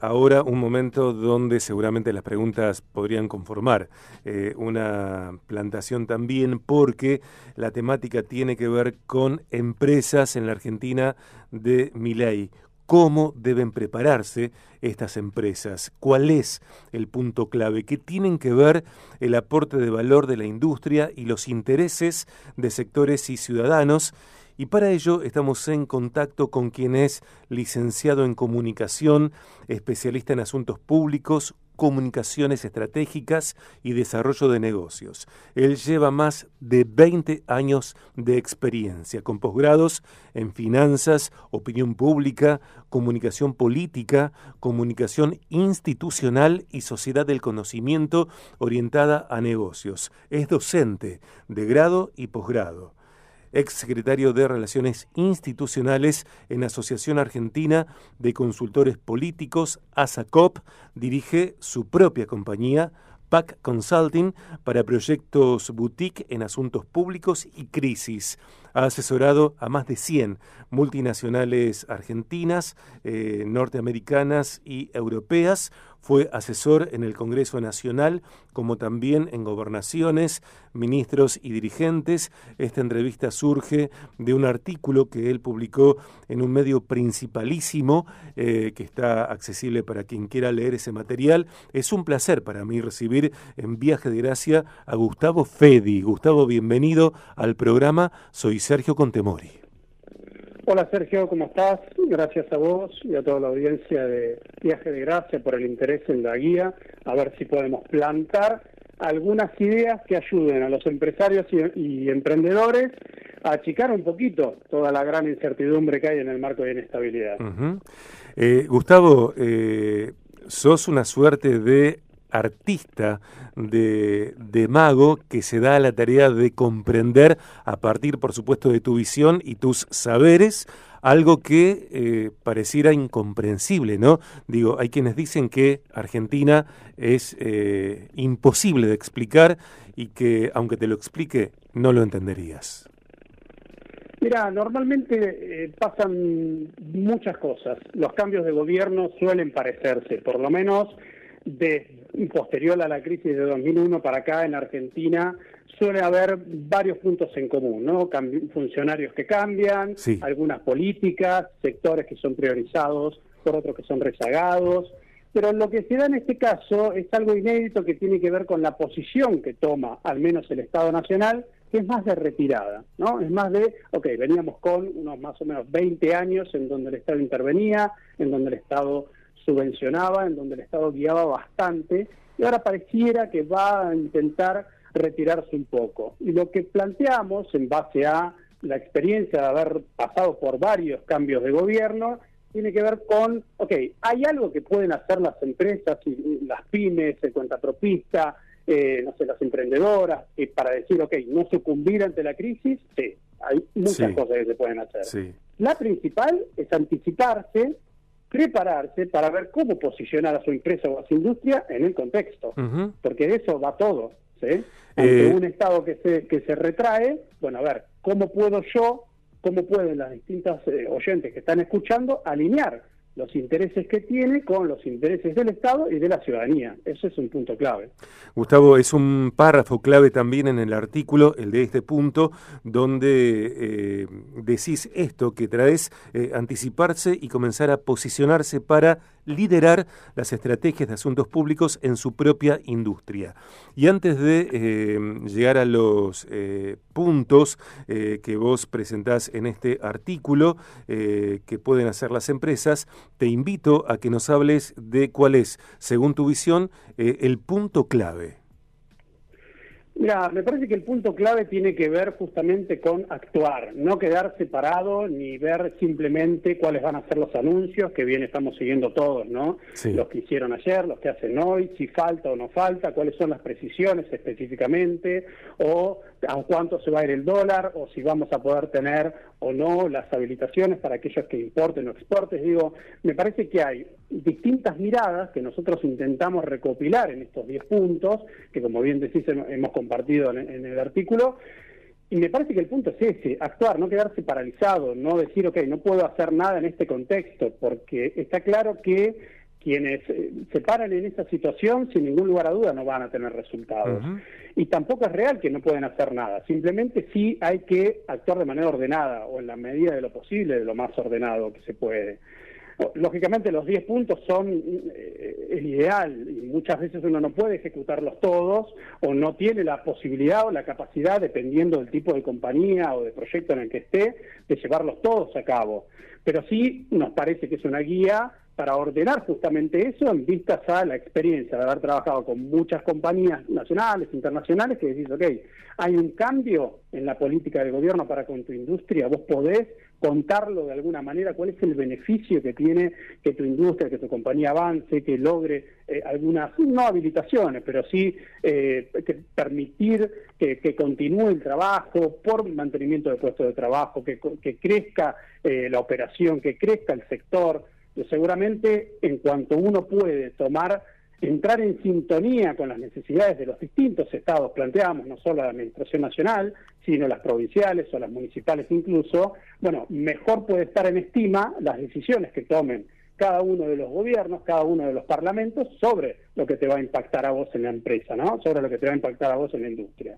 Ahora un momento donde seguramente las preguntas podrían conformar eh, una plantación también porque la temática tiene que ver con empresas en la Argentina de Miley. ¿Cómo deben prepararse estas empresas? ¿Cuál es el punto clave? ¿Qué tienen que ver el aporte de valor de la industria y los intereses de sectores y ciudadanos? Y para ello estamos en contacto con quien es licenciado en comunicación, especialista en asuntos públicos, comunicaciones estratégicas y desarrollo de negocios. Él lleva más de 20 años de experiencia, con posgrados en finanzas, opinión pública, comunicación política, comunicación institucional y sociedad del conocimiento orientada a negocios. Es docente de grado y posgrado ex secretario de Relaciones Institucionales en Asociación Argentina de Consultores Políticos, ASACOP, dirige su propia compañía, PAC Consulting, para proyectos boutique en asuntos públicos y crisis. Ha asesorado a más de 100 multinacionales argentinas, eh, norteamericanas y europeas. Fue asesor en el Congreso Nacional, como también en gobernaciones, ministros y dirigentes. Esta entrevista surge de un artículo que él publicó en un medio principalísimo, eh, que está accesible para quien quiera leer ese material. Es un placer para mí recibir en Viaje de Gracia a Gustavo Fedi. Gustavo, bienvenido al programa. Soy Sergio Contemori. Hola Sergio, ¿cómo estás? Gracias a vos y a toda la audiencia de Viaje de Gracia por el interés en la guía, a ver si podemos plantar algunas ideas que ayuden a los empresarios y, emprendedores a achicar un poquito toda la gran incertidumbre que hay en el marco de inestabilidad. Eh, Gustavo, eh, sos una suerte de artista, de, mago que se da a la tarea de comprender a partir, por supuesto, de tu visión y tus saberes, algo que eh, pareciera incomprensible, ¿no? Digo, hay quienes dicen que Argentina es eh, imposible de explicar y que, aunque te lo explique, no lo entenderías. Mira, normalmente eh, pasan muchas cosas. Los cambios de gobierno suelen parecerse, por lo menos de posterior a la crisis de 2001 para acá en Argentina suele haber varios puntos en común, ¿no? funcionarios que cambian, algunas políticas, sectores que son priorizados por otros que son rezagados, pero lo que se da en este caso es algo inédito que tiene que ver con la posición que toma al menos el Estado Nacional, que es más de retirada, ¿no? Es más de, ok, veníamos con unos más o menos 20 años en donde el Estado intervenía, en donde el Estado subvencionaba, en donde el Estado guiaba bastante, y ahora pareciera que va a intentar retirarse un poco. Y lo que planteamos en base a la experiencia de haber pasado por varios cambios de gobierno, tiene que ver con, ok, ¿hay algo que pueden hacer las empresas, y las pymes, el cuentapropista, eh, no sé, las emprendedoras, eh, para decir, ok, no sucumbir ante la crisis? Sí, hay muchas cosas que se pueden hacer. La principal es anticiparse prepararse para ver cómo posicionar a su empresa o a su industria en el contexto, porque de eso va todo. ¿sí? Ante eh, un Estado que se, que se retrae, bueno, a ver, ¿cómo puedo yo, cómo pueden las distintas eh, oyentes que están escuchando alinear los intereses que tiene con los intereses del Estado y de la ciudadanía. Ese es un punto clave. Gustavo, es un párrafo clave también en el artículo, el de este punto, donde eh, decís esto, que traes eh, anticiparse y comenzar a posicionarse para liderar las estrategias de asuntos públicos en su propia industria. Y antes de eh, llegar a los eh, puntos eh, que vos presentás en este artículo que pueden hacer las empresas, te invito a que nos hables de cuál es, según tu visión, el punto clave. Mira, me parece que el punto clave tiene que ver justamente con actuar, no quedar separado ni ver simplemente cuáles van a ser los anuncios, que bien estamos siguiendo todos, ¿no? Los que hicieron ayer, los que hacen hoy, si falta o no falta, cuáles son las precisiones específicamente, o a cuánto se va a ir el dólar, o si vamos a poder tener o no las habilitaciones para aquellos que importen o exporten. Digo, me parece que hay distintas miradas que nosotros intentamos recopilar en estos 10 puntos, que como bien decís hemos compartido en, el artículo, y me parece que el punto es ese, actuar, no quedarse paralizado, no decir, ok, no puedo hacer nada en este contexto, porque está claro que quienes eh, se paran en esa situación, sin ningún lugar a duda, no van a tener resultados. Y tampoco es real que no pueden hacer nada. Simplemente sí hay que actuar de manera ordenada o en la medida de lo posible, de lo más ordenado que se puede. Lógicamente los 10 puntos son eh, el ideal y muchas veces uno no puede ejecutarlos todos o no tiene la posibilidad o la capacidad, dependiendo del tipo de compañía o de proyecto en el que esté, de llevarlos todos a cabo. Pero sí nos parece que es una guía para ordenar justamente eso en vistas a la experiencia de haber trabajado con muchas compañías nacionales, internacionales, que decís, ok, hay un cambio en la política del gobierno para con tu industria, vos podés contarlo de alguna manera, cuál es el beneficio que tiene que tu industria, que tu compañía avance, que logre eh, algunas, no habilitaciones, pero sí eh, que permitir que, continúe el trabajo por mantenimiento de puestos de trabajo, que, crezca eh, la operación, que crezca el sector seguramente en cuanto uno puede tomar, entrar en sintonía con las necesidades de los distintos estados, planteamos no solo la Administración Nacional, sino las provinciales o las municipales incluso, bueno, mejor puede estar en estima las decisiones que tomen cada uno de los gobiernos, cada uno de los parlamentos sobre lo que te va a impactar a vos en la empresa, ¿no? Sobre lo que te va a impactar a vos en la industria.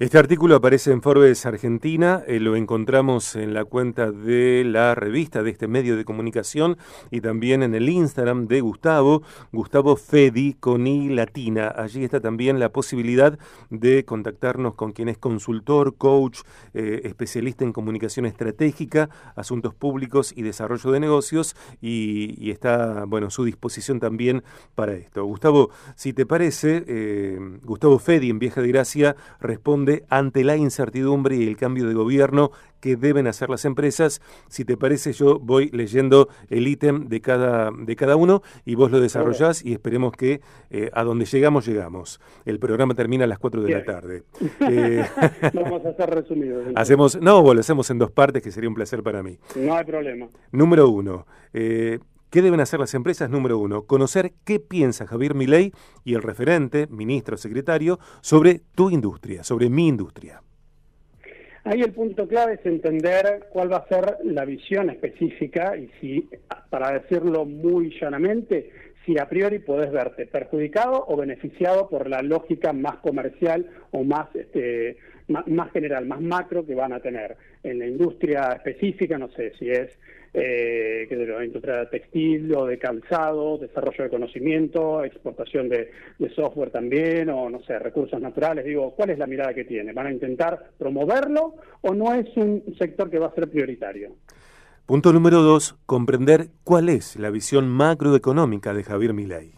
Este artículo aparece en Forbes Argentina, eh, lo encontramos en la cuenta de la revista de este medio de comunicación y también en el Instagram de Gustavo, Gustavo Fedi con I latina. Allí está también la posibilidad de contactarnos con quien es consultor, coach, eh, especialista en comunicación estratégica, asuntos públicos y desarrollo de negocios y, está, bueno, su disposición también para esto. Gustavo, si te parece, eh, Gustavo Fedi en Vieja de Gracia responde ante la incertidumbre y el cambio de gobierno que deben hacer las empresas. Si te parece, yo voy leyendo el ítem de cada, de cada uno y vos lo desarrollás y esperemos que eh, a donde llegamos, llegamos. El programa termina a las 4 de la tarde. Eh, Vamos a hacer resumidos. Hacemos, no, lo hacemos en dos partes, que sería un placer para mí. No hay problema. Número uno. Eh, ¿Qué deben hacer las empresas? Número uno, conocer qué piensa Javier Milei y el referente, ministro secretario, sobre tu industria, sobre mi industria. Ahí el punto clave es entender cuál va a ser la visión específica y si, para decirlo muy llanamente, si a priori podés verte perjudicado o beneficiado por la lógica más comercial o más, este, más general, más macro que van a tener en la industria específica, no sé si es eh, que de la industria textil o de calzado, desarrollo de conocimiento, exportación de, software también, o no sé, recursos naturales. Digo, ¿cuál es la mirada que tiene? ¿Van a intentar promoverlo o no es un sector que va a ser prioritario? Punto número dos, comprender cuál es la visión macroeconómica de Javier Milei.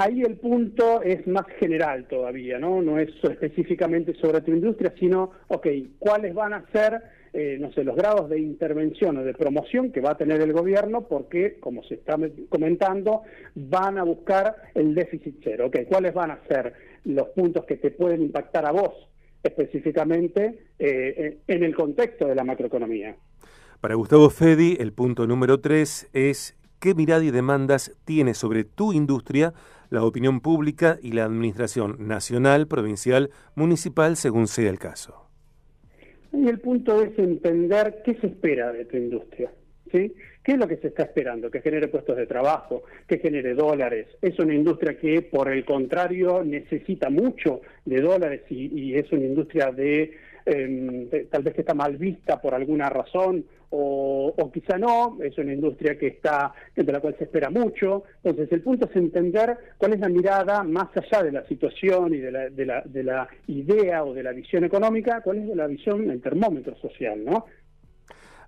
Ahí el punto es más general todavía, ¿no? No es específicamente sobre tu industria, sino, ok, ¿cuáles van a ser eh, no sé, los grados de intervención o de promoción que va a tener el gobierno porque, como se está comentando, van a buscar el déficit cero. Okay, ¿Cuáles van a ser los puntos que te pueden impactar a vos específicamente eh, en el contexto de la macroeconomía? Para Gustavo Fedi, el punto número tres es qué mirada y demandas tiene sobre tu industria la opinión pública y la administración nacional, provincial, municipal, según sea el caso. Y el punto es entender qué se espera de tu industria. ¿sí? ¿Qué es lo que se está esperando? Que genere puestos de trabajo, que genere dólares. Es una industria que, por el contrario, necesita mucho de dólares y es una industria de Em, tal vez que está mal vista por alguna razón o, quizá no, es una industria que está, de la cual se espera mucho. Entonces, el punto es entender cuál es la mirada más allá de la situación y de la, de la, de la idea o de la visión económica, cuál es la visión, el termómetro social, ¿no?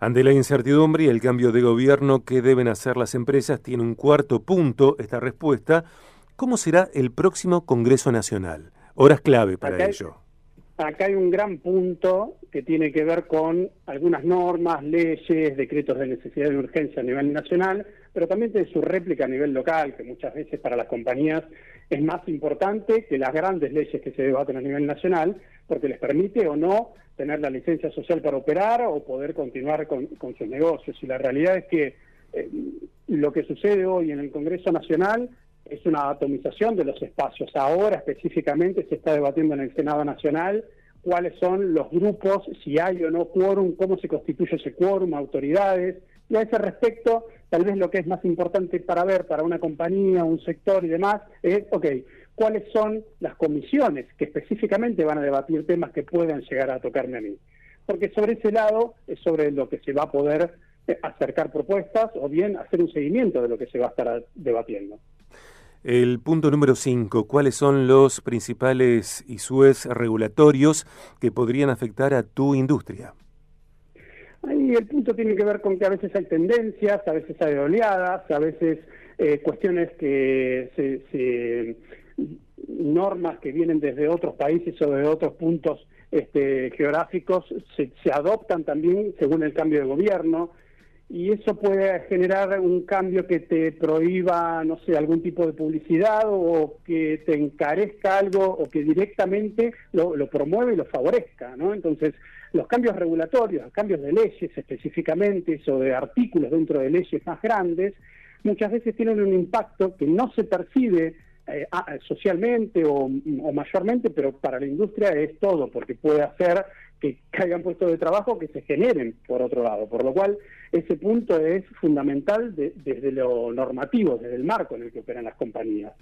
Ante la incertidumbre y el cambio de gobierno que deben hacer las empresas, tiene un cuarto punto esta respuesta. ¿Cómo será el próximo Congreso Nacional? Horas clave para ello acá hay un gran punto que tiene que ver con algunas normas, leyes, decretos de necesidad de urgencia a nivel nacional, pero también de su réplica a nivel local, que muchas veces para las compañías es más importante que las grandes leyes que se debaten a nivel nacional, porque les permite o no tener la licencia social para operar o poder continuar con, sus negocios. Y la realidad es que eh, lo que sucede hoy en el Congreso Nacional es una atomización de los espacios. Ahora específicamente se está debatiendo en el Senado Nacional cuáles son los grupos, si hay o no quórum, cómo se constituye ese quórum, autoridades. Y a ese respecto tal vez lo que es más importante para ver para una compañía, un sector y demás, es, ok, cuáles son las comisiones que específicamente van a debatir temas que puedan llegar a tocarme a mí. Porque sobre ese lado es sobre lo que se va a poder eh, acercar propuestas o bien hacer un seguimiento de lo que se va a estar debatiendo. El punto número 5, ¿cuáles son los principales ISUES regulatorios que podrían afectar a tu industria? Ahí el punto tiene que ver con que a veces hay tendencias, a veces hay oleadas, a veces eh, cuestiones que se, normas que vienen desde otros países o de otros puntos este, geográficos se, se, adoptan también según el cambio de gobierno y eso puede generar un cambio que te prohíba, no sé, algún tipo de publicidad o que te encarezca algo o que directamente lo, lo promueve y lo favorezca, ¿no? Entonces, los cambios regulatorios, cambios de leyes específicamente o de artículos dentro de leyes más grandes, muchas veces tienen un impacto que no se percibe eh, socialmente o, mayormente, pero para la industria es todo, porque puede hacer que caigan puestos de trabajo que se generen por otro lado, por lo cual ese punto es fundamental desde lo normativo, desde el marco en el que operan las compañías.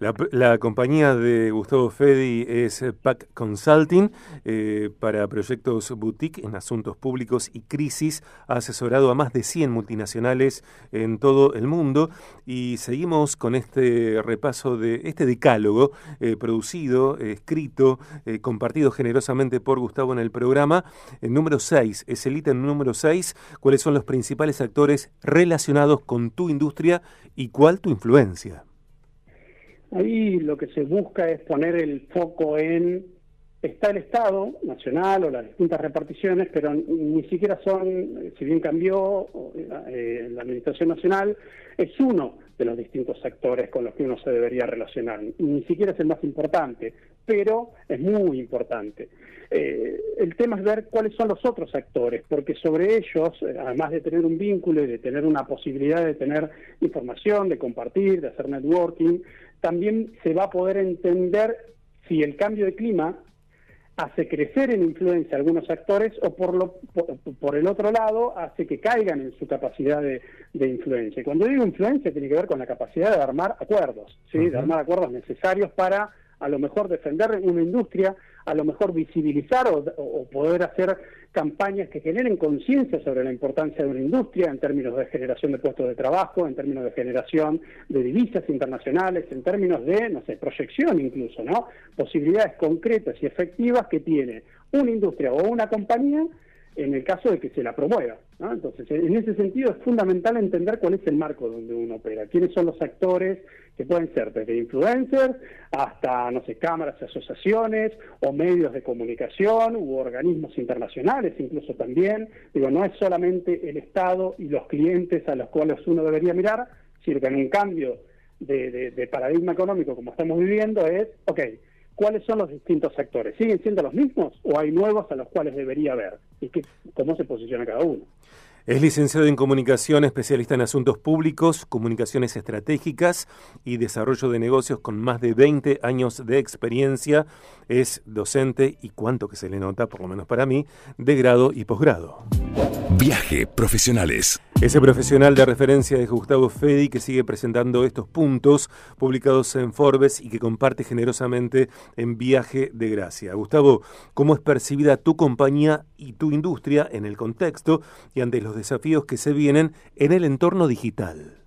La, compañía de Gustavo Fedi es PAC Consulting eh, para proyectos boutique en asuntos públicos y crisis. Ha asesorado a más de 100 multinacionales en todo el mundo y seguimos con este repaso de este decálogo eh, producido, escrito, eh, compartido generosamente por Gustavo en el programa. El número 6 es el ítem número 6. ¿Cuáles son los principales actores relacionados con tu industria y cuál tu influencia? Ahí lo que se busca es poner el foco en está el Estado nacional o las distintas reparticiones, pero ni siquiera son, si bien cambió eh, la Administración Nacional, es uno de los distintos sectores con los que uno se debería relacionar. Ni siquiera es el más importante, pero es muy importante. Eh, el tema es ver cuáles son los otros actores, porque sobre ellos, eh, además de tener un vínculo y de tener una posibilidad de tener información, de compartir, de hacer networking, también se va a poder entender si el cambio de clima hace crecer en influencia a algunos actores o por, lo, por, el otro lado hace que caigan en su capacidad de, influencia. Y cuando digo influencia tiene que ver con la capacidad de armar acuerdos, ¿sí? de armar acuerdos necesarios para a lo mejor defender una industria, a lo mejor visibilizar o, poder hacer campañas que generen conciencia sobre la importancia de una industria en términos de generación de puestos de trabajo, en términos de generación de divisas internacionales, en términos de, no sé, proyección incluso, ¿no? Posibilidades concretas y efectivas que tiene una industria o una compañía en el caso de que se la promueva. Entonces, en ese sentido es fundamental entender cuál es el marco donde uno opera, quiénes son los actores que pueden ser desde influencers hasta, no sé, cámaras asociaciones o medios de comunicación u organismos internacionales incluso también. Digo, no es solamente el Estado y los clientes a los cuales uno debería mirar, sino que en un cambio de, de paradigma económico como estamos viviendo es, ok, cuáles son los distintos sectores. ¿Siguen siendo los mismos o hay nuevos a los cuales debería haber? ¿Y qué, cómo se posiciona cada uno? Es licenciado en comunicación, especialista en asuntos públicos, comunicaciones estratégicas y desarrollo de negocios con más de 20 años de experiencia. Es docente y cuánto que se le nota, por lo menos para mí, de grado y posgrado. Viaje Profesionales. Ese profesional de referencia es Gustavo Fedi, que sigue presentando estos puntos publicados en Forbes y que comparte generosamente en Viaje de Gracia. Gustavo, ¿cómo es percibida tu compañía y tu industria en el contexto y ante los desafíos que se vienen en el entorno digital?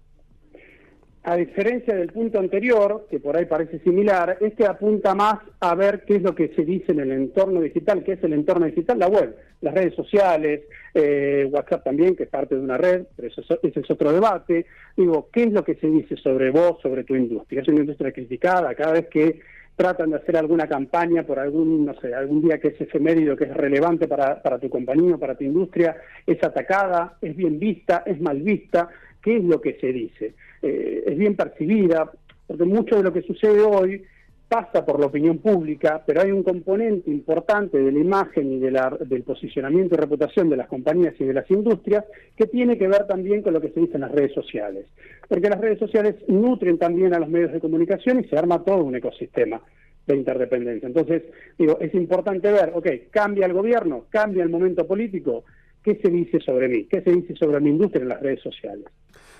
a diferencia del punto anterior, que por ahí parece similar, este apunta más a ver qué es lo que se dice en el entorno digital, qué es el entorno digital, la web, las redes sociales, eh, WhatsApp también, que es parte de una red, pero eso, ese es otro debate. Digo, ¿qué es lo que se dice sobre vos, sobre tu industria? Es una industria criticada cada vez que tratan de hacer alguna campaña por algún, no sé, algún día que es efemérido, que es relevante para, para tu compañía, para tu industria, es atacada, es bien vista, es mal vista, ¿qué es lo que se dice? Eh, es bien percibida, porque mucho de lo que sucede hoy pasa por la opinión pública, pero hay un componente importante de la imagen y de la, del posicionamiento y reputación de las compañías y de las industrias que tiene que ver también con lo que se dice en las redes sociales. Porque las redes sociales nutren también a los medios de comunicación y se arma todo un ecosistema de interdependencia. Entonces, digo, es importante ver, ok, cambia el gobierno, cambia el momento político, qué se dice sobre mí, qué se dice sobre mi industria en las redes sociales.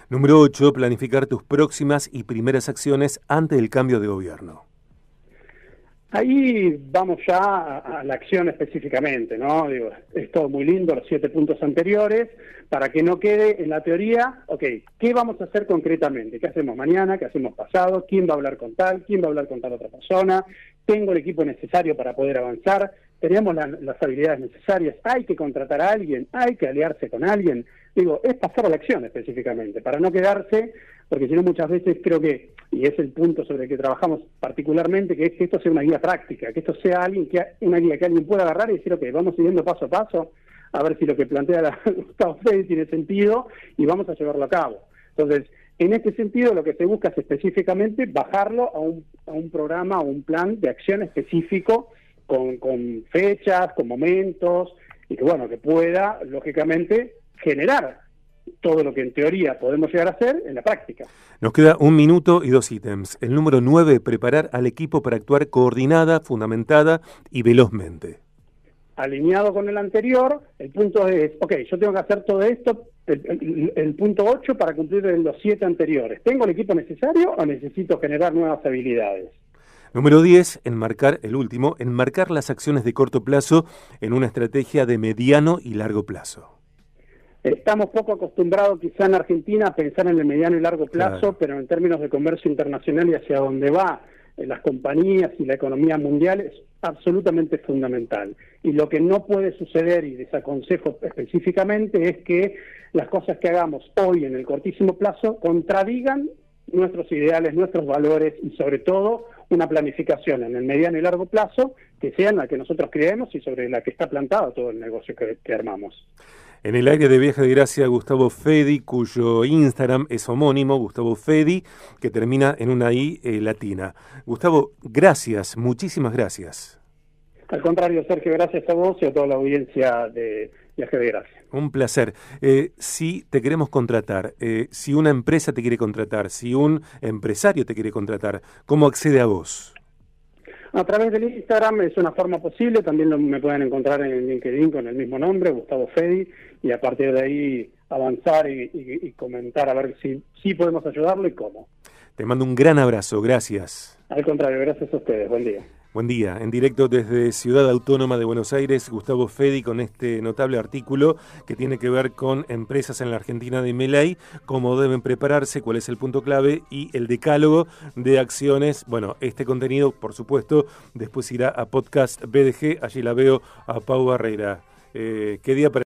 Número 8. Planificar tus próximas y primeras acciones ante el cambio de gobierno. Ahí vamos ya a, la acción específicamente, ¿no? Digo, es todo muy lindo, los siete puntos anteriores, para que no quede en la teoría, ok, ¿qué vamos a hacer concretamente? ¿Qué hacemos mañana? ¿Qué hacemos pasado? ¿Quién va a hablar con tal? ¿Quién va a hablar con tal otra persona? ¿Tengo el equipo necesario para poder avanzar? ¿Tenemos las habilidades necesarias? ¿Hay que contratar a alguien? ¿Hay que aliarse con alguien? Digo, es pasar a la acción específicamente, para no quedarse porque si no muchas veces creo que, y es el punto sobre el que trabajamos particularmente, que es que esto sea una guía práctica, que esto sea alguien que una guía que alguien pueda agarrar y decir, ok, vamos siguiendo paso a paso, a ver si lo que plantea la, Gustavo Fede tiene sentido y vamos a llevarlo a cabo. Entonces, en este sentido, lo que se busca es específicamente bajarlo a un, a un programa o un plan de acción específico con, con fechas, con momentos, y que bueno, que pueda, lógicamente, generar todo lo que en teoría podemos llegar a hacer en la práctica. Nos queda un minuto y dos ítems. El número nueve, preparar al equipo para actuar coordinada, fundamentada y velozmente. Alineado con el anterior, el punto es, ok, yo tengo que hacer todo esto, el, punto ocho para cumplir los siete anteriores. ¿Tengo el equipo necesario o necesito generar nuevas habilidades? Número 10, enmarcar, el último, enmarcar las acciones de corto plazo en una estrategia de mediano y largo plazo. Estamos poco acostumbrados quizá en Argentina a pensar en el mediano y largo plazo, pero en términos de comercio internacional y hacia dónde va eh, las compañías y la economía mundial es absolutamente fundamental. Y lo que no puede suceder, y desaconsejo específicamente, es que las cosas que hagamos hoy en el cortísimo plazo contradigan nuestros ideales, nuestros valores y sobre todo una planificación en el mediano y largo plazo que sea en la que nosotros creemos y sobre la que está plantado todo el negocio que armamos. En el aire de Viaje de Gracia, Gustavo Fedi, cuyo Instagram es homónimo, Gustavo Fedi, que termina en una I eh, latina. Gustavo, gracias, muchísimas gracias. Al contrario, Sergio, gracias a vos y a toda la audiencia de Viaje de Gracia. Un placer. Eh, si te queremos contratar, eh, si una empresa te quiere contratar, si un empresario te quiere contratar, ¿cómo accede a vos? A través del Instagram es una forma posible, también me pueden encontrar en LinkedIn con el mismo nombre, Gustavo Fedi, y a partir de ahí avanzar y, comentar a ver si, si podemos ayudarlo y cómo. Te mando un gran abrazo, gracias. Al contrario, gracias a ustedes, buen día. Buen día. En directo desde Ciudad Autónoma de Buenos Aires, Gustavo Fedi con este notable artículo que tiene que ver con empresas en la Argentina de Melay, cómo deben prepararse, cuál es el punto clave y el decálogo de acciones. Bueno, este contenido, por supuesto, después irá a podcast BDG. Allí la veo a Pau Barrera. Eh, ¿Qué día para